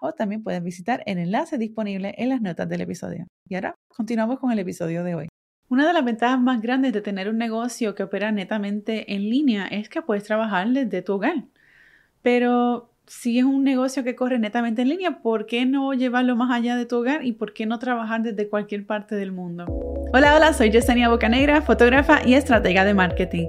o también puedes visitar el enlace disponible en las notas del episodio. Y ahora continuamos con el episodio de hoy. Una de las ventajas más grandes de tener un negocio que opera netamente en línea es que puedes trabajar desde tu hogar. Pero si es un negocio que corre netamente en línea, ¿por qué no llevarlo más allá de tu hogar y por qué no trabajar desde cualquier parte del mundo? Hola, hola, soy Yesenia Bocanegra, fotógrafa y estratega de marketing.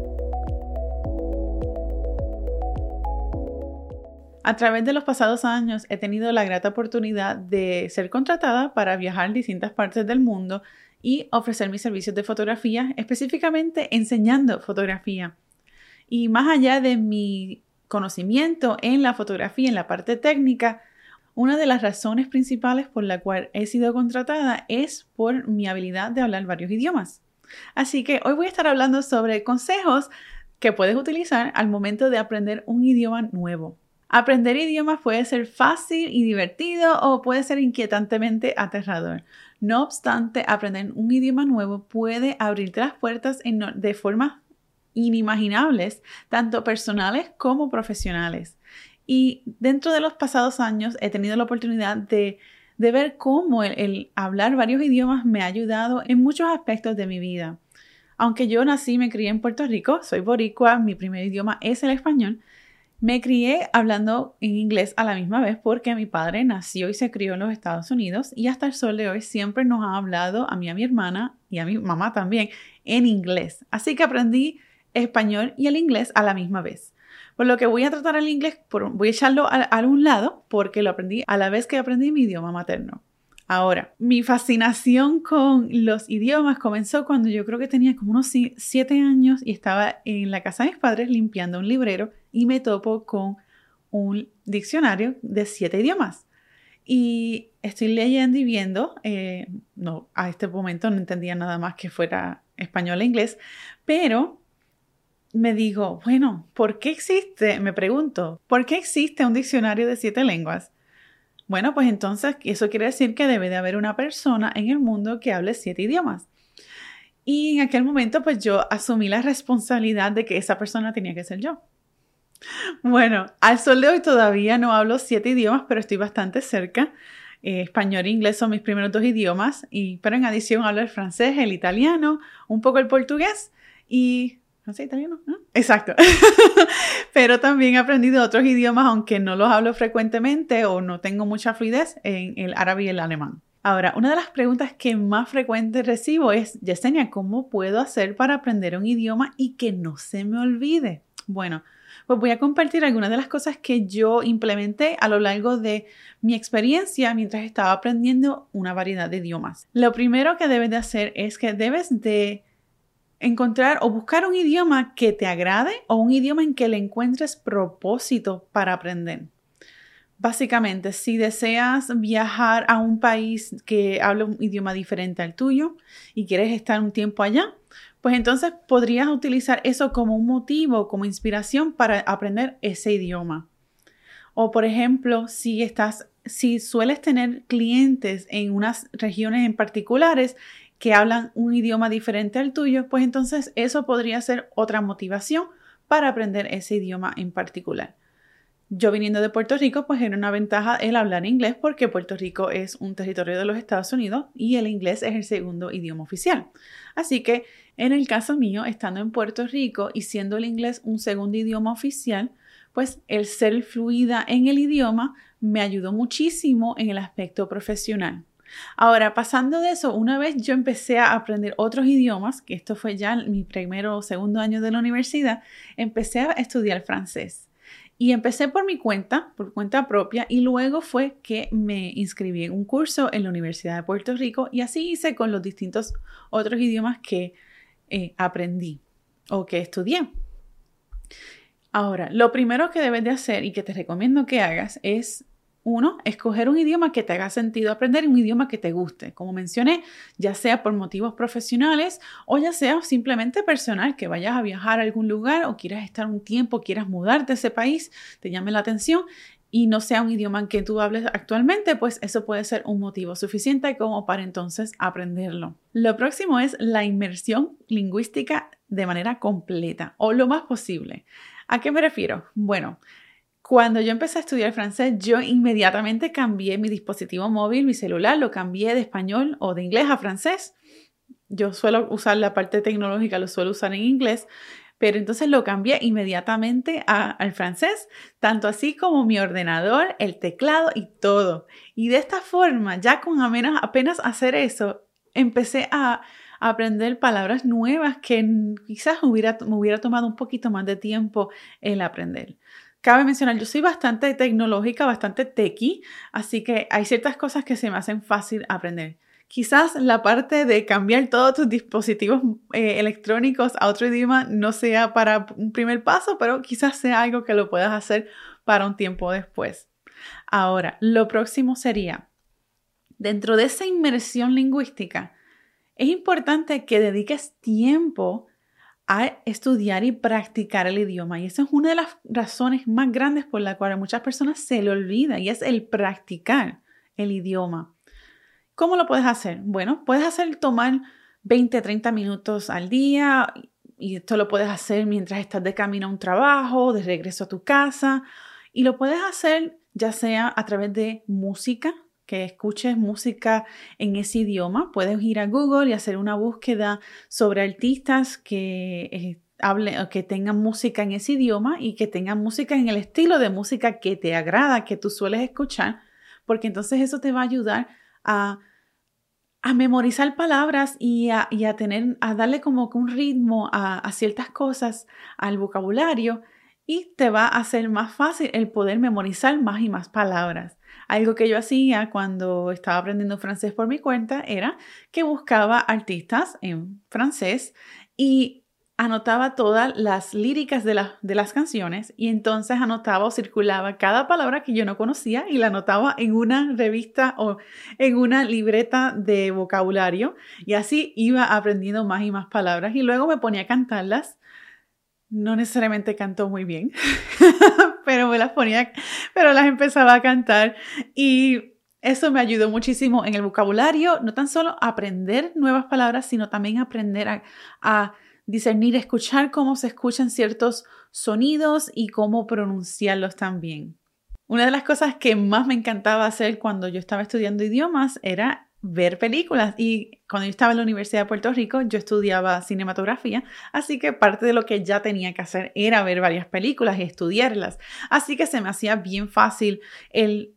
A través de los pasados años he tenido la grata oportunidad de ser contratada para viajar en distintas partes del mundo y ofrecer mis servicios de fotografía, específicamente enseñando fotografía. Y más allá de mi conocimiento en la fotografía, en la parte técnica, una de las razones principales por la cual he sido contratada es por mi habilidad de hablar varios idiomas. Así que hoy voy a estar hablando sobre consejos que puedes utilizar al momento de aprender un idioma nuevo. Aprender idiomas puede ser fácil y divertido o puede ser inquietantemente aterrador. No obstante, aprender un idioma nuevo puede abrirte las puertas de formas inimaginables, tanto personales como profesionales. Y dentro de los pasados años he tenido la oportunidad de, ver cómo el, hablar varios idiomas me ha ayudado en muchos aspectos de mi vida. Aunque yo nací y me crié en Puerto Rico, soy boricua, mi primer idioma es el español, me crié hablando en inglés a la misma vez porque mi padre nació y se crió en los Estados Unidos y hasta el sol de hoy siempre nos ha hablado a mí, a mi hermana y a mi mamá también en inglés. Así que aprendí español y el inglés a la misma vez. Por lo que voy a tratar el inglés, voy a echarlo a, un lado porque lo aprendí a la vez que aprendí mi idioma materno. Ahora, mi fascinación con los idiomas comenzó cuando yo creo que tenía como unos siete años y estaba en la casa de mis padres limpiando un librero y me topo con un diccionario de siete idiomas. Y estoy leyendo y viendo, eh, no, a este momento no entendía nada más que fuera español e inglés, pero me digo, bueno, ¿por qué existe? Me pregunto, ¿por qué existe un diccionario de siete lenguas? Bueno, pues entonces eso quiere decir que debe de haber una persona en el mundo que hable siete idiomas. Y en aquel momento, pues yo asumí la responsabilidad de que esa persona tenía que ser yo. Bueno, al sol de hoy todavía no hablo siete idiomas, pero estoy bastante cerca. Eh, español e inglés son mis primeros dos idiomas, y, pero en adición hablo el francés, el italiano, un poco el portugués y no sé italiano, ¿no? Exacto. Pero también he aprendido otros idiomas, aunque no los hablo frecuentemente o no tengo mucha fluidez en el árabe y el alemán. Ahora, una de las preguntas que más frecuente recibo es, Yesenia, ¿cómo puedo hacer para aprender un idioma y que no se me olvide? Bueno, pues voy a compartir algunas de las cosas que yo implementé a lo largo de mi experiencia mientras estaba aprendiendo una variedad de idiomas. Lo primero que debes de hacer es que debes de encontrar o buscar un idioma que te agrade o un idioma en que le encuentres propósito para aprender. Básicamente, si deseas viajar a un país que habla un idioma diferente al tuyo y quieres estar un tiempo allá, pues entonces podrías utilizar eso como un motivo, como inspiración para aprender ese idioma. O por ejemplo, si estás si sueles tener clientes en unas regiones en particulares que hablan un idioma diferente al tuyo, pues entonces eso podría ser otra motivación para aprender ese idioma en particular. Yo viniendo de Puerto Rico, pues era una ventaja el hablar inglés porque Puerto Rico es un territorio de los Estados Unidos y el inglés es el segundo idioma oficial. Así que en el caso mío, estando en Puerto Rico y siendo el inglés un segundo idioma oficial, pues el ser fluida en el idioma me ayudó muchísimo en el aspecto profesional. Ahora, pasando de eso, una vez yo empecé a aprender otros idiomas, que esto fue ya mi primero o segundo año de la universidad, empecé a estudiar francés. Y empecé por mi cuenta, por cuenta propia, y luego fue que me inscribí en un curso en la Universidad de Puerto Rico y así hice con los distintos otros idiomas que eh, aprendí o que estudié. Ahora, lo primero que debes de hacer y que te recomiendo que hagas es uno, escoger un idioma que te haga sentido aprender, un idioma que te guste. Como mencioné, ya sea por motivos profesionales o ya sea simplemente personal, que vayas a viajar a algún lugar o quieras estar un tiempo, quieras mudarte a ese país, te llame la atención y no sea un idioma en que tú hables actualmente, pues eso puede ser un motivo suficiente como para entonces aprenderlo. Lo próximo es la inmersión lingüística de manera completa o lo más posible. ¿A qué me refiero? Bueno, cuando yo empecé a estudiar francés, yo inmediatamente cambié mi dispositivo móvil, mi celular, lo cambié de español o de inglés a francés. Yo suelo usar la parte tecnológica, lo suelo usar en inglés, pero entonces lo cambié inmediatamente al francés, tanto así como mi ordenador, el teclado y todo. Y de esta forma, ya con apenas, apenas hacer eso, empecé a aprender palabras nuevas que quizás hubiera, me hubiera tomado un poquito más de tiempo el aprender. Cabe mencionar, yo soy bastante tecnológica, bastante techie, así que hay ciertas cosas que se me hacen fácil aprender. Quizás la parte de cambiar todos tus dispositivos eh, electrónicos a otro idioma no sea para un primer paso, pero quizás sea algo que lo puedas hacer para un tiempo después. Ahora, lo próximo sería, dentro de esa inmersión lingüística, es importante que dediques tiempo a estudiar y practicar el idioma. Y esa es una de las razones más grandes por la cual a muchas personas se le olvida y es el practicar el idioma. ¿Cómo lo puedes hacer? Bueno, puedes hacer tomar 20, 30 minutos al día y esto lo puedes hacer mientras estás de camino a un trabajo, de regreso a tu casa y lo puedes hacer ya sea a través de música, que escuches música en ese idioma, puedes ir a Google y hacer una búsqueda sobre artistas que eh, que tengan música en ese idioma y que tengan música en el estilo de música que te agrada, que tú sueles escuchar, porque entonces eso te va a ayudar a, memorizar palabras y a, tener, a darle como un ritmo a, a ciertas cosas, al vocabulario, y te va a hacer más fácil el poder memorizar más y más palabras. Algo que yo hacía cuando estaba aprendiendo francés por mi cuenta era que buscaba artistas en francés y anotaba todas las líricas de, de, las canciones y entonces anotaba o circulaba cada palabra que yo no conocía y la anotaba en una revista o en una libreta de vocabulario y así iba aprendiendo más y más palabras y luego me ponía a cantarlas no necesariamente cantó muy bien, pero me las ponía, pero las empezaba a cantar y eso me ayudó muchísimo en el vocabulario, no tan solo aprender nuevas palabras, sino también aprender a, a discernir, escuchar cómo se escuchan ciertos sonidos y cómo pronunciarlos también. Una de las cosas que más me encantaba hacer cuando yo estaba estudiando idiomas era ver películas. Y cuando yo estaba en la Universidad de Puerto Rico, yo estudiaba cinematografía, así que parte de lo que ya tenía que hacer era ver varias películas y estudiarlas. Así que se me hacía bien fácil el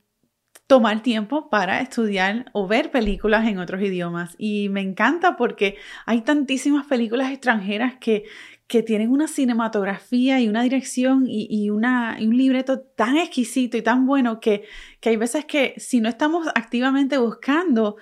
tomar tiempo para estudiar o ver películas en otros idiomas. Y me encanta porque hay tantísimas películas extranjeras que, que tienen una cinematografía y una dirección y, una, un libreto tan exquisito y tan bueno que, que hay veces que si no estamos activamente buscando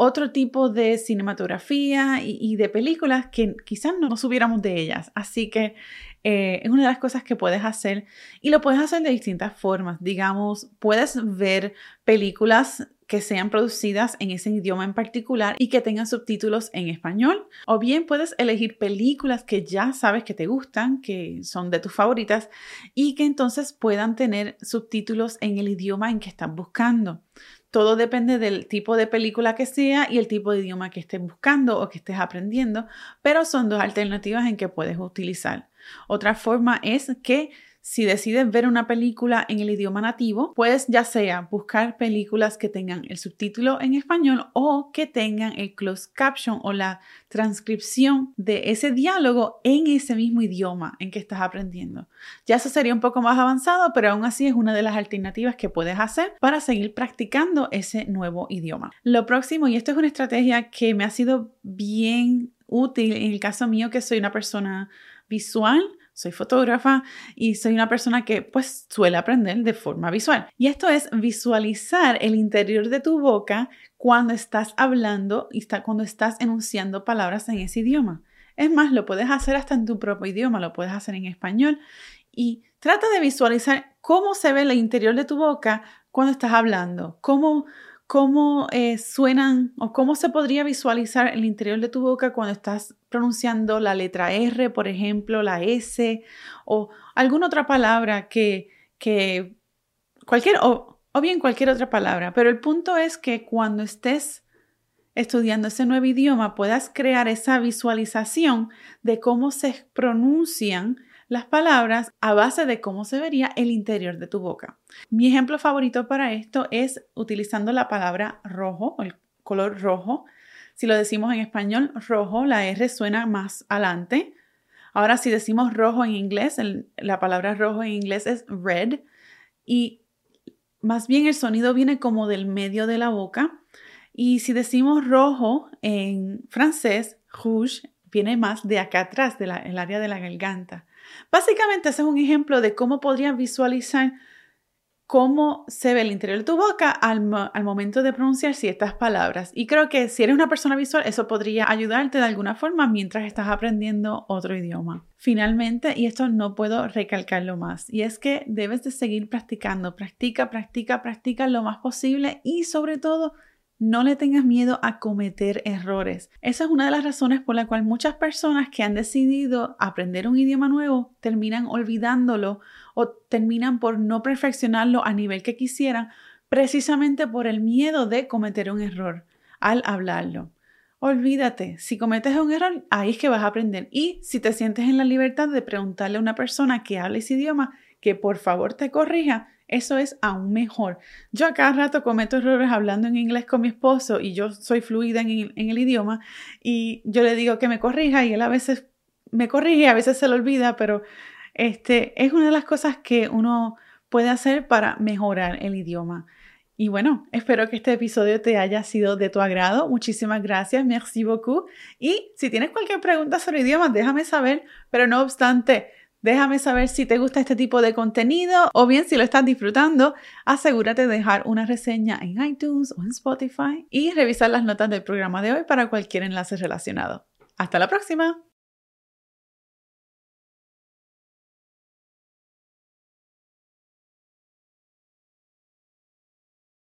otro tipo de cinematografía y, de películas que quizás no nos hubiéramos de ellas. Así que eh, es una de las cosas que puedes hacer y lo puedes hacer de distintas formas. Digamos, puedes ver películas que sean producidas en ese idioma en particular y que tengan subtítulos en español. O bien puedes elegir películas que ya sabes que te gustan, que son de tus favoritas y que entonces puedan tener subtítulos en el idioma en que estás buscando. Todo depende del tipo de película que sea y el tipo de idioma que estés buscando o que estés aprendiendo, pero son dos alternativas en que puedes utilizar. Otra forma es que si decides ver una película en el idioma nativo, puedes ya sea buscar películas que tengan el subtítulo en español o que tengan el closed caption o la transcripción de ese diálogo en ese mismo idioma en que estás aprendiendo. Ya eso sería un poco más avanzado, pero aún así es una de las alternativas que puedes hacer para seguir practicando ese nuevo idioma. Lo próximo, y esto es una estrategia que me ha sido bien útil en el caso mío que soy una persona visual, soy fotógrafa y soy una persona que pues suele aprender de forma visual. Y esto es visualizar el interior de tu boca cuando estás hablando y está, cuando estás enunciando palabras en ese idioma. Es más, lo puedes hacer hasta en tu propio idioma, lo puedes hacer en español y trata de visualizar cómo se ve el interior de tu boca cuando estás hablando, cómo, cómo eh, suenan o cómo se podría visualizar el interior de tu boca cuando estás pronunciando la letra R, por ejemplo, la S o alguna otra palabra que, que cualquier, o, o bien cualquier otra palabra. Pero el punto es que cuando estés estudiando ese nuevo idioma puedas crear esa visualización de cómo se pronuncian las palabras a base de cómo se vería el interior de tu boca. Mi ejemplo favorito para esto es utilizando la palabra rojo, el color rojo. Si lo decimos en español, rojo, la R suena más adelante. Ahora, si decimos rojo en inglés, la palabra rojo en inglés es red y más bien el sonido viene como del medio de la boca. Y si decimos rojo en francés, rouge, viene más de acá atrás, del área de la garganta. Básicamente, ese es un ejemplo de cómo podrías visualizar cómo se ve el interior de tu boca al, momento de pronunciar ciertas palabras. Y creo que si eres una persona visual, eso podría ayudarte de alguna forma mientras estás aprendiendo otro idioma. Finalmente, y esto no puedo recalcarlo más, y es que debes de seguir practicando. Practica, practica, practica lo más posible y sobre todo no le tengas miedo a cometer errores. Esa es una de las razones por la cual muchas personas que han decidido aprender un idioma nuevo terminan olvidándolo o terminan por no perfeccionarlo a nivel que quisieran, precisamente por el miedo de cometer un error al hablarlo. Olvídate, si cometes un error, ahí es que vas a aprender. Y si te sientes en la libertad de preguntarle a una persona que habla ese idioma que por favor te corrija, eso es aún mejor. Yo a cada rato cometo errores hablando en inglés con mi esposo y yo soy fluida en, el idioma y yo le digo que me corrija y él a veces me corrige, a veces se lo olvida, pero este es una de las cosas que uno puede hacer para mejorar el idioma. Y bueno, espero que este episodio te haya sido de tu agrado. Muchísimas gracias, merci beaucoup. Y si tienes cualquier pregunta sobre idiomas, déjame saber, pero no obstante, Déjame saber si te gusta este tipo de contenido o bien si lo estás disfrutando. Asegúrate de dejar una reseña en iTunes o en Spotify y revisar las notas del programa de hoy para cualquier enlace relacionado. Hasta la próxima.